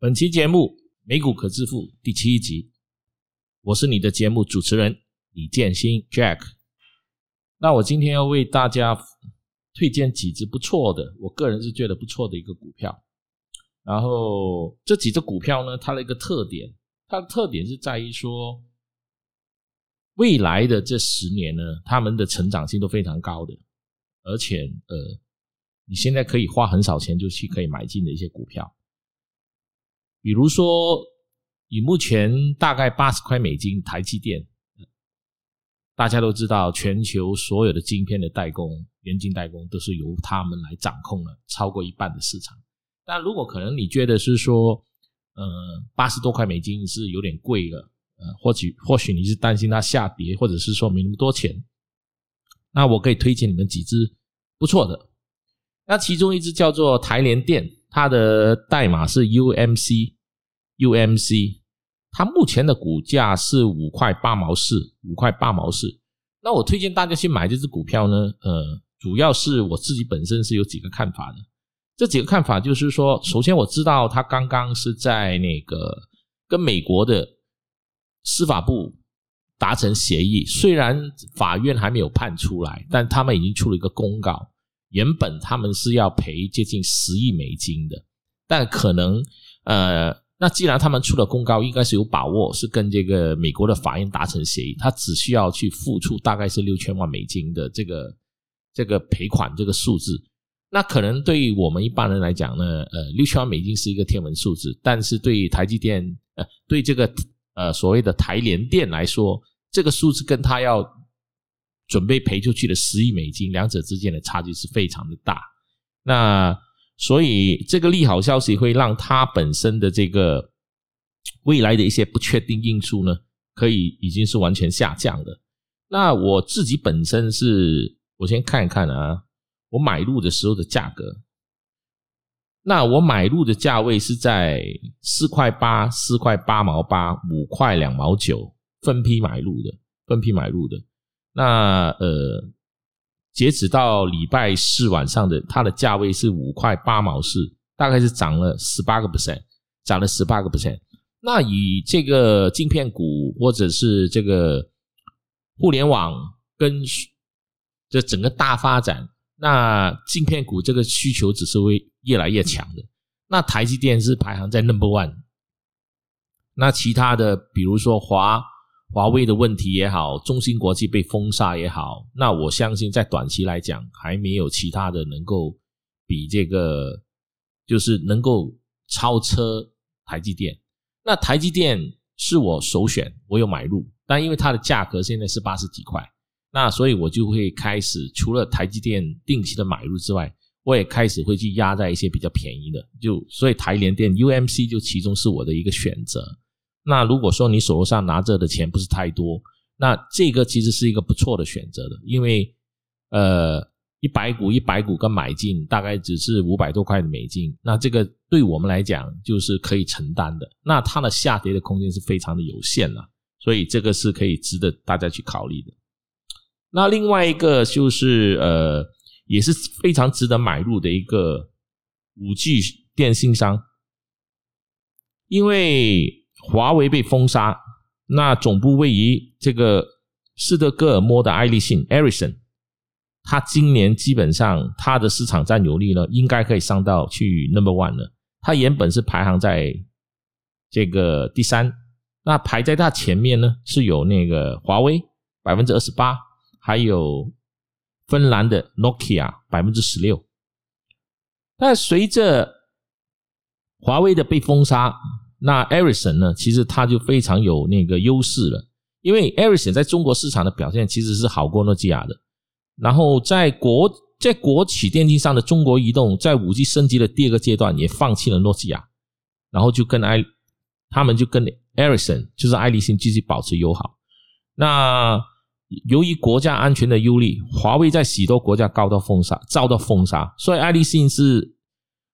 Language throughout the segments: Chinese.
本期节目《美股可致富》第七集，我是你的节目主持人李建新 Jack。那我今天要为大家推荐几只不错的，我个人是觉得不错的一个股票。然后这几只股票呢，它的一个特点，它的特点是在于说，未来的这十年呢，他们的成长性都非常高的，而且呃，你现在可以花很少钱就去可以买进的一些股票。比如说，以目前大概八十块美金，台积电，大家都知道，全球所有的晶片的代工、元晶代工都是由他们来掌控了超过一半的市场。但如果可能，你觉得是说，呃，八十多块美金是有点贵了，呃，或许或许你是担心它下跌，或者是说没那么多钱，那我可以推荐你们几只不错的。那其中一只叫做台联电。它的代码是 UMC，UMC，它目前的股价是五块八毛四，五块八毛四。那我推荐大家去买这只股票呢，呃，主要是我自己本身是有几个看法的。这几个看法就是说，首先我知道它刚刚是在那个跟美国的司法部达成协议，虽然法院还没有判出来，但他们已经出了一个公告。原本他们是要赔接近十亿美金的，但可能呃，那既然他们出了公告，应该是有把握是跟这个美国的法院达成协议，他只需要去付出大概是六千万美金的这个这个赔款这个数字。那可能对于我们一般人来讲呢，呃，六千万美金是一个天文数字，但是对于台积电呃，对这个呃所谓的台联电来说，这个数字跟他要。准备赔出去的十亿美金，两者之间的差距是非常的大。那所以这个利好消息会让它本身的这个未来的一些不确定因素呢，可以已经是完全下降的。那我自己本身是，我先看一看啊，我买入的时候的价格。那我买入的价位是在四块八、四块八毛八、五块两毛九分批买入的，分批买入的。那呃，截止到礼拜四晚上的，它的价位是五块八毛四，大概是涨了十八个 percent，涨了十八个 percent。那以这个镜片股或者是这个互联网跟这整个大发展，那镜片股这个需求只是会越来越强的。那台积电是排行在 number one，那其他的比如说华。华为的问题也好，中芯国际被封杀也好，那我相信在短期来讲，还没有其他的能够比这个，就是能够超车台积电。那台积电是我首选，我有买入，但因为它的价格现在是八十几块，那所以我就会开始除了台积电定期的买入之外，我也开始会去压在一些比较便宜的，就所以台联电 UMC 就其中是我的一个选择。那如果说你手头上拿着的钱不是太多，那这个其实是一个不错的选择的，因为呃一百股一百股跟买进大概只是五百多块的美金，那这个对我们来讲就是可以承担的，那它的下跌的空间是非常的有限了，所以这个是可以值得大家去考虑的。那另外一个就是呃也是非常值得买入的一个五 G 电信商，因为。华为被封杀，那总部位于这个斯德哥尔摩的爱立信 （Ericsson），它今年基本上它的市场占有率呢，应该可以上到去 number one 了。它原本是排行在这个第三，那排在它前面呢是有那个华为百分之二十八，还有芬兰的 Nokia 百分之十六。但随着华为的被封杀。那 Ericson 呢？其实它就非常有那个优势了，因为 Ericson 在中国市场的表现其实是好过诺基亚的。然后在国在国企电信上的中国移动，在五 G 升级的第二个阶段也放弃了诺基亚，然后就跟爱他们就跟 Ericson 就是爱立信继续保持友好。那由于国家安全的忧虑，华为在许多国家遭到封杀，遭到封杀，所以爱立信是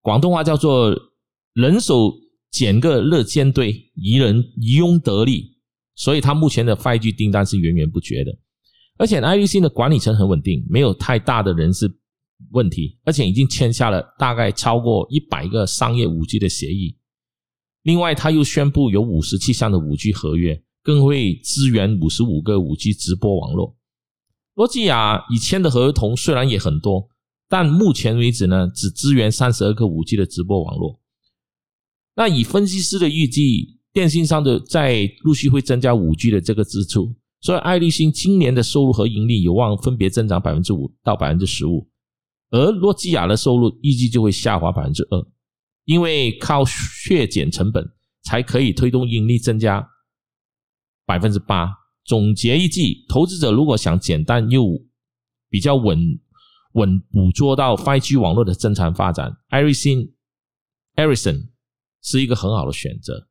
广东话叫做人手。捡个乐尖堆，宜人渔翁得利，所以他目前的 5G 订单是源源不绝的。而且爱立信的管理层很稳定，没有太大的人事问题，而且已经签下了大概超过一百个商业 5G 的协议。另外，他又宣布有五十七项的五 G 合约，更会支援五十五个五 G 直播网络。诺基亚以签的合同虽然也很多，但目前为止呢，只支援三十二个五 G 的直播网络。那以分析师的预计，电信商的在陆续会增加五 G 的这个支出，所以爱立信今年的收入和盈利有望分别增长百分之五到百分之十五，而诺基亚的收入预计就会下滑百分之二。因为靠削减成本才可以推动盈利增加百分之八。总结一句，投资者如果想简单又比较稳稳捕捉到 5G 网络的正常发展，Ericsson Ericsson 是一个很好的选择。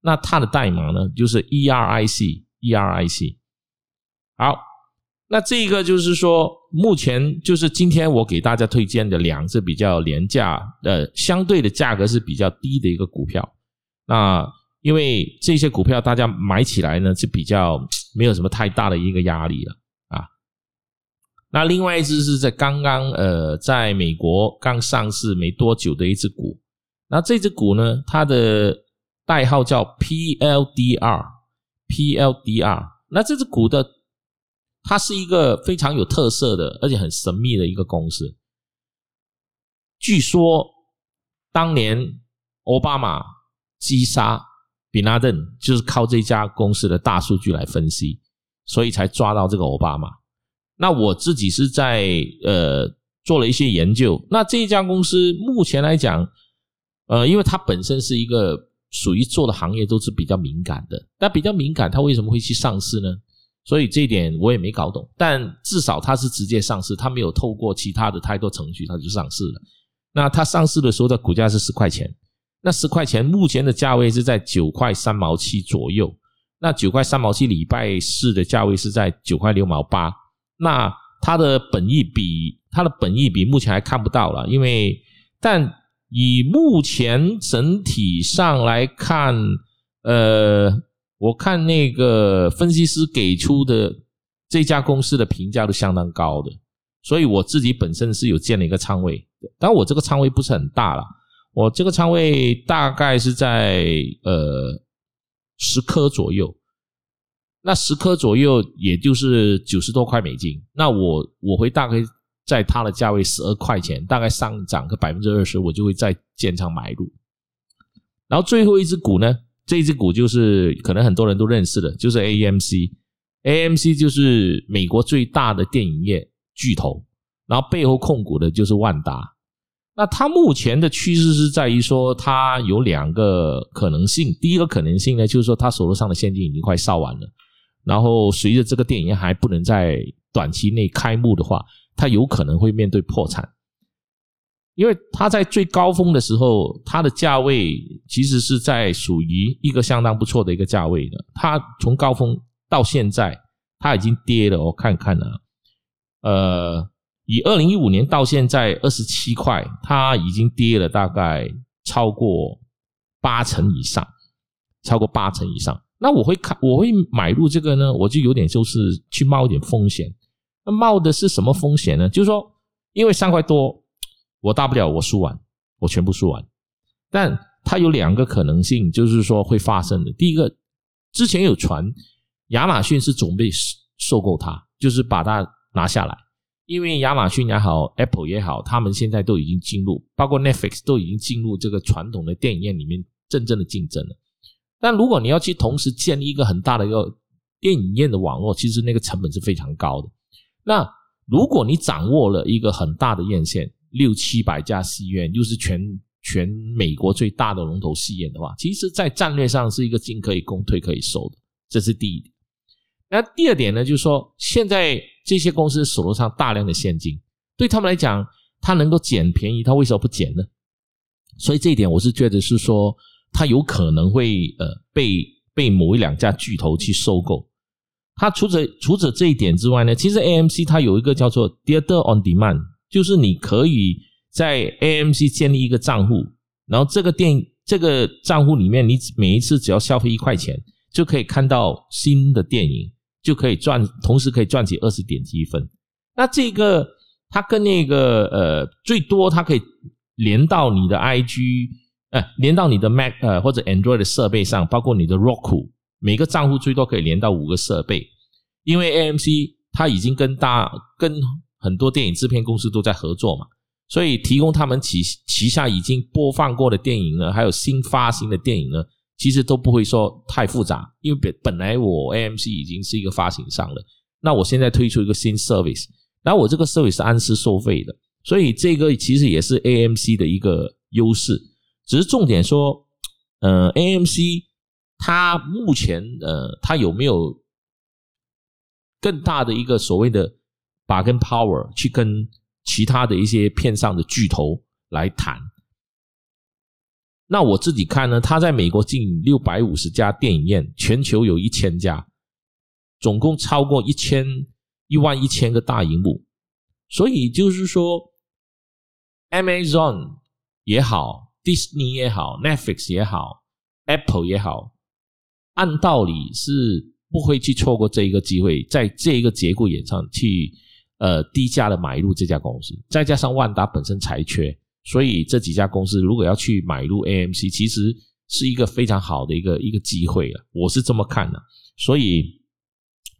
那它的代码呢，就是 ERIC ERIC。好。那这个就是说，目前就是今天我给大家推荐的两只比较廉价、呃，相对的价格是比较低的一个股票。那因为这些股票大家买起来呢是比较没有什么太大的一个压力了啊。那另外一只是在刚刚呃，在美国刚上市没多久的一只股，那这只股呢，它的代号叫 PLDR，PLDR。那这只股的。它是一个非常有特色的，而且很神秘的一个公司。据说当年奥巴马击杀比拉登，就是靠这家公司的大数据来分析，所以才抓到这个奥巴马。那我自己是在呃做了一些研究。那这一家公司目前来讲，呃，因为它本身是一个属于做的行业都是比较敏感的，那比较敏感，它为什么会去上市呢？所以这一点我也没搞懂，但至少它是直接上市，它没有透过其他的太多程序，它就上市了。那它上市的时候的股价是十块钱，那十块钱目前的价位是在九块三毛七左右。那九块三毛七礼拜四的价位是在九块六毛八。那它的本益比，它的本益比目前还看不到了，因为但以目前整体上来看，呃。我看那个分析师给出的这家公司的评价都相当高的，所以我自己本身是有建了一个仓位，但我这个仓位不是很大了，我这个仓位大概是在呃十颗左右，那十颗左右也就是九十多块美金，那我我会大概在它的价位十二块钱，大概上涨个百分之二十，我就会再建仓买入，然后最后一只股呢？这只股就是可能很多人都认识的，就是 AMC，AMC 就是美国最大的电影业巨头，然后背后控股的就是万达。那它目前的趋势是在于说，它有两个可能性。第一个可能性呢，就是说它手头上的现金已经快烧完了，然后随着这个电影业还不能在短期内开幕的话，它有可能会面对破产。因为它在最高峰的时候，它的价位其实是在属于一个相当不错的一个价位的。它从高峰到现在，它已经跌了。我看看啊，呃，以二零一五年到现在二十七块，它已经跌了大概超过八成以上，超过八成以上。那我会看，我会买入这个呢，我就有点就是去冒一点风险。那冒的是什么风险呢？就是说，因为三块多。我大不了我输完，我全部输完，但它有两个可能性，就是说会发生的。第一个，之前有传亚马逊是准备收购它，就是把它拿下来，因为亚马逊也好，Apple 也好，他们现在都已经进入，包括 Netflix 都已经进入这个传统的电影院里面真正的竞争了。但如果你要去同时建立一个很大的一个电影院的网络，其实那个成本是非常高的。那如果你掌握了一个很大的院线，六七百家戏院，又是全全美国最大的龙头戏院的话，其实，在战略上是一个进可以攻、退可以守的，这是第一点。那第二点呢，就是说，现在这些公司手头上大量的现金，对他们来讲，他能够捡便宜，他为什么不捡呢？所以这一点，我是觉得是说，他有可能会呃被被某一两家巨头去收购。它除了除了这一点之外呢，其实 AMC 它有一个叫做 Theater on Demand。就是你可以在 AMC 建立一个账户，然后这个电这个账户里面，你每一次只要消费一块钱，就可以看到新的电影，就可以赚，同时可以赚取二十点积分。那这个它跟那个呃，最多它可以连到你的 IG 呃，连到你的 Mac 呃或者 Android 的设备上，包括你的 Roku，每个账户最多可以连到五个设备，因为 AMC 它已经跟大跟很多电影制片公司都在合作嘛，所以提供他们旗旗下已经播放过的电影呢，还有新发行的电影呢，其实都不会说太复杂，因为本本来我 AMC 已经是一个发行商了，那我现在推出一个新 service，然后我这个 service 是按时收费的，所以这个其实也是 AMC 的一个优势。只是重点说，呃，AMC 他目前呃，他有没有更大的一个所谓的把跟 power 去跟其他的一些片上的巨头来谈？那我自己看呢，他在美国近六百五十家电影院，全球有一千家，总共超过一千一万一千个大荧幕，所以就是说，Amazon 也好。Disney 也好，Netflix 也好，Apple 也好，按道理是不会去错过这一个机会，在这一个节骨眼上去呃低价的买入这家公司。再加上万达本身财缺，所以这几家公司如果要去买入 AMC，其实是一个非常好的一个一个机会了。我是这么看的，所以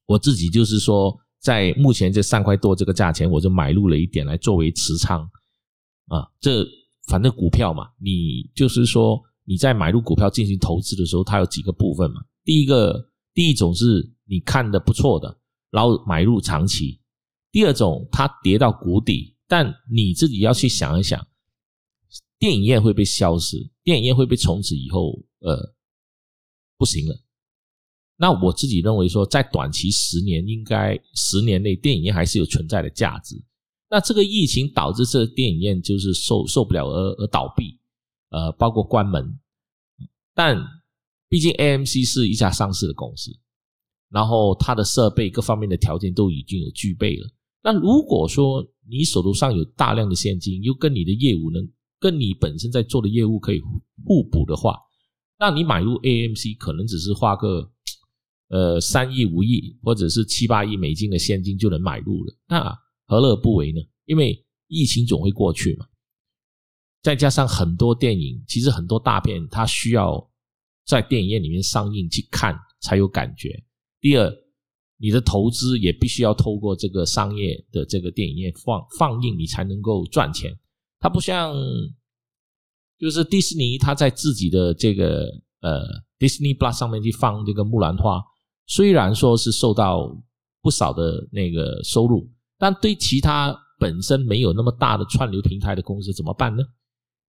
我自己就是说，在目前这三块多这个价钱，我就买入了一点来作为持仓啊，这。反正股票嘛，你就是说你在买入股票进行投资的时候，它有几个部分嘛。第一个，第一种是你看的不错的，然后买入长期；第二种，它跌到谷底，但你自己要去想一想，电影院会被消失，电影院会被从此以后呃不行了。那我自己认为说，在短期十年，应该十年内电影院还是有存在的价值。那这个疫情导致这电影院就是受受不了而而倒闭，呃，包括关门。但毕竟 AMC 是一家上市的公司，然后它的设备各方面的条件都已经有具备了。那如果说你手头上有大量的现金，又跟你的业务能跟你本身在做的业务可以互补的话，那你买入 AMC 可能只是花个呃三亿五亿或者是七八亿美金的现金就能买入了。那何乐不为呢？因为疫情总会过去嘛，再加上很多电影，其实很多大片，它需要在电影院里面上映去看才有感觉。第二，你的投资也必须要透过这个商业的这个电影院放放映，你才能够赚钱。它不像就是迪士尼，它在自己的这个呃 Disney Plus 上面去放这个木兰花，虽然说是受到不少的那个收入。但对其他本身没有那么大的串流平台的公司怎么办呢？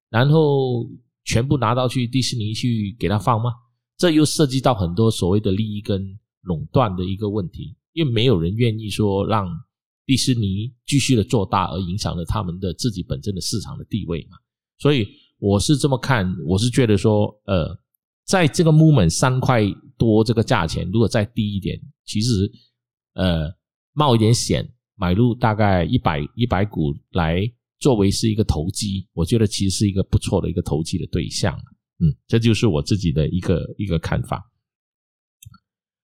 然后全部拿到去迪士尼去给他放吗？这又涉及到很多所谓的利益跟垄断的一个问题，因为没有人愿意说让迪士尼继续的做大，而影响了他们的自己本身的市场的地位嘛。所以我是这么看，我是觉得说，呃，在这个 moment 三块多这个价钱，如果再低一点，其实呃冒一点险。买入大概一百一百股来作为是一个投机，我觉得其实是一个不错的一个投机的对象。嗯，这就是我自己的一个一个看法。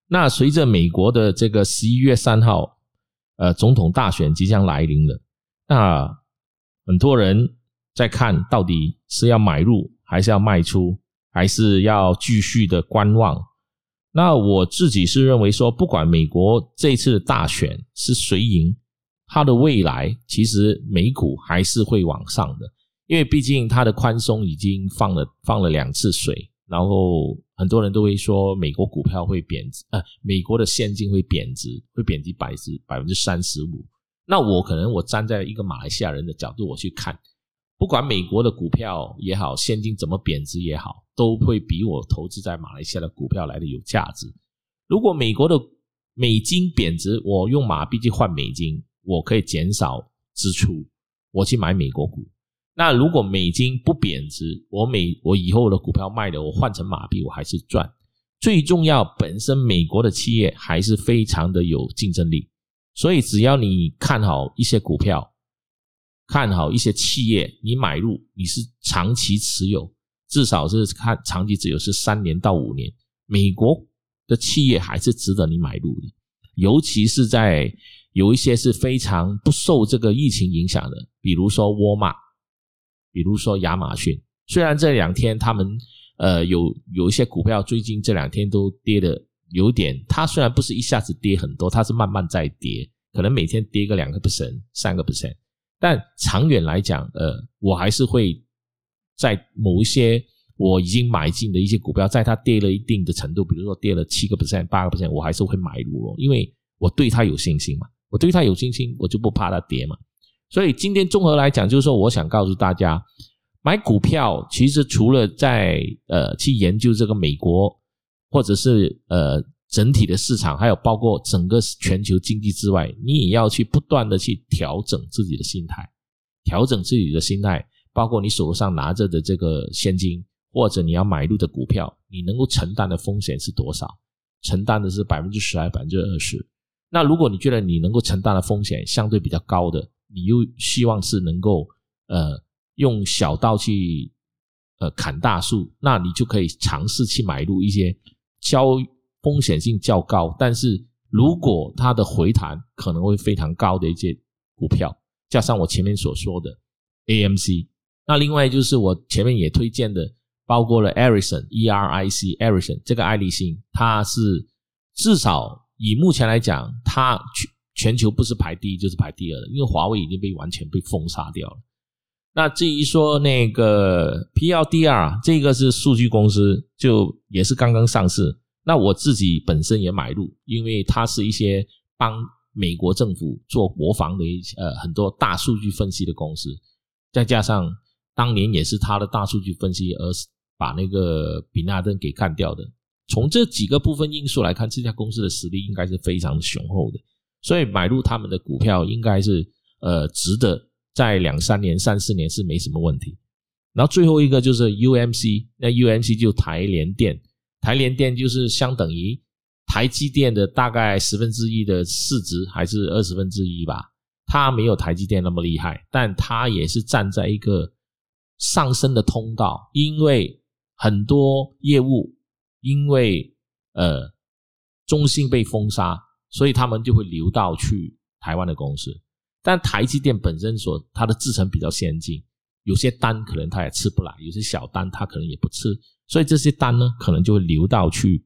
那随着美国的这个十一月三号，呃，总统大选即将来临了，那很多人在看到底是要买入还是要卖出，还是要继续的观望。那我自己是认为说，不管美国这次大选是谁赢。它的未来其实美股还是会往上的，因为毕竟它的宽松已经放了放了两次水，然后很多人都会说美国股票会贬值，呃，美国的现金会贬值，会贬值百之百分之三十五。那我可能我站在一个马来西亚人的角度我去看，不管美国的股票也好，现金怎么贬值也好，都会比我投资在马来西亚的股票来的有价值。如果美国的美金贬值，我用马币去换美金。我可以减少支出，我去买美国股。那如果美金不贬值，我美我以后的股票卖的，我换成马币，我还是赚。最重要，本身美国的企业还是非常的有竞争力，所以只要你看好一些股票，看好一些企业，你买入，你是长期持有，至少是看长期持有是三年到五年，美国的企业还是值得你买入的，尤其是在。有一些是非常不受这个疫情影响的，比如说沃尔玛，比如说亚马逊，虽然这两天他们呃有有一些股票最近这两天都跌的有点，它虽然不是一下子跌很多，它是慢慢在跌，可能每天跌个两个 percent、三个 percent，但长远来讲，呃，我还是会在某一些我已经买进的一些股票，在它跌了一定的程度，比如说跌了七个 percent、八个 percent，我还是会买入哦，因为我对它有信心嘛，我对它有信心，我就不怕它跌嘛。所以今天综合来讲，就是说，我想告诉大家，买股票其实除了在呃去研究这个美国或者是呃整体的市场，还有包括整个全球经济之外，你也要去不断的去调整自己的心态，调整自己的心态，包括你手上拿着的这个现金，或者你要买入的股票，你能够承担的风险是多少？承担的是百分之十还是百分之二十？那如果你觉得你能够承担的风险相对比较高的，你又希望是能够呃用小刀去呃砍大树，那你就可以尝试去买入一些交风险性较高，但是如果它的回弹可能会非常高的一些股票，加上我前面所说的 AMC，那另外就是我前面也推荐的，包括了 e r i s o n E R I C e r i s o n 这个爱立信，它是至少以目前来讲，它全。全球不是排第一就是排第二的，因为华为已经被完全被封杀掉了。那至于说那个 PLDR，这个是数据公司，就也是刚刚上市。那我自己本身也买入，因为它是一些帮美国政府做国防的一些呃很多大数据分析的公司，再加上当年也是它的大数据分析而把那个比纳登给干掉的。从这几个部分因素来看，这家公司的实力应该是非常雄厚的。所以买入他们的股票应该是呃值得，在两三年、三四年是没什么问题。然后最后一个就是 UMC，那 UMC 就台联电，台联电就是相等于台积电的大概十分之一的市值，还是二十分之一吧。它没有台积电那么厉害，但它也是站在一个上升的通道，因为很多业务因为呃中兴被封杀。所以他们就会流到去台湾的公司，但台积电本身所它的制程比较先进，有些单可能它也吃不来，有些小单它可能也不吃，所以这些单呢可能就会流到去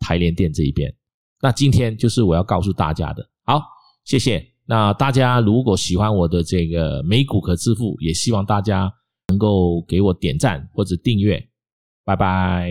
台联电这一边。那今天就是我要告诉大家的，好，谢谢。那大家如果喜欢我的这个美股可支付，也希望大家能够给我点赞或者订阅，拜拜。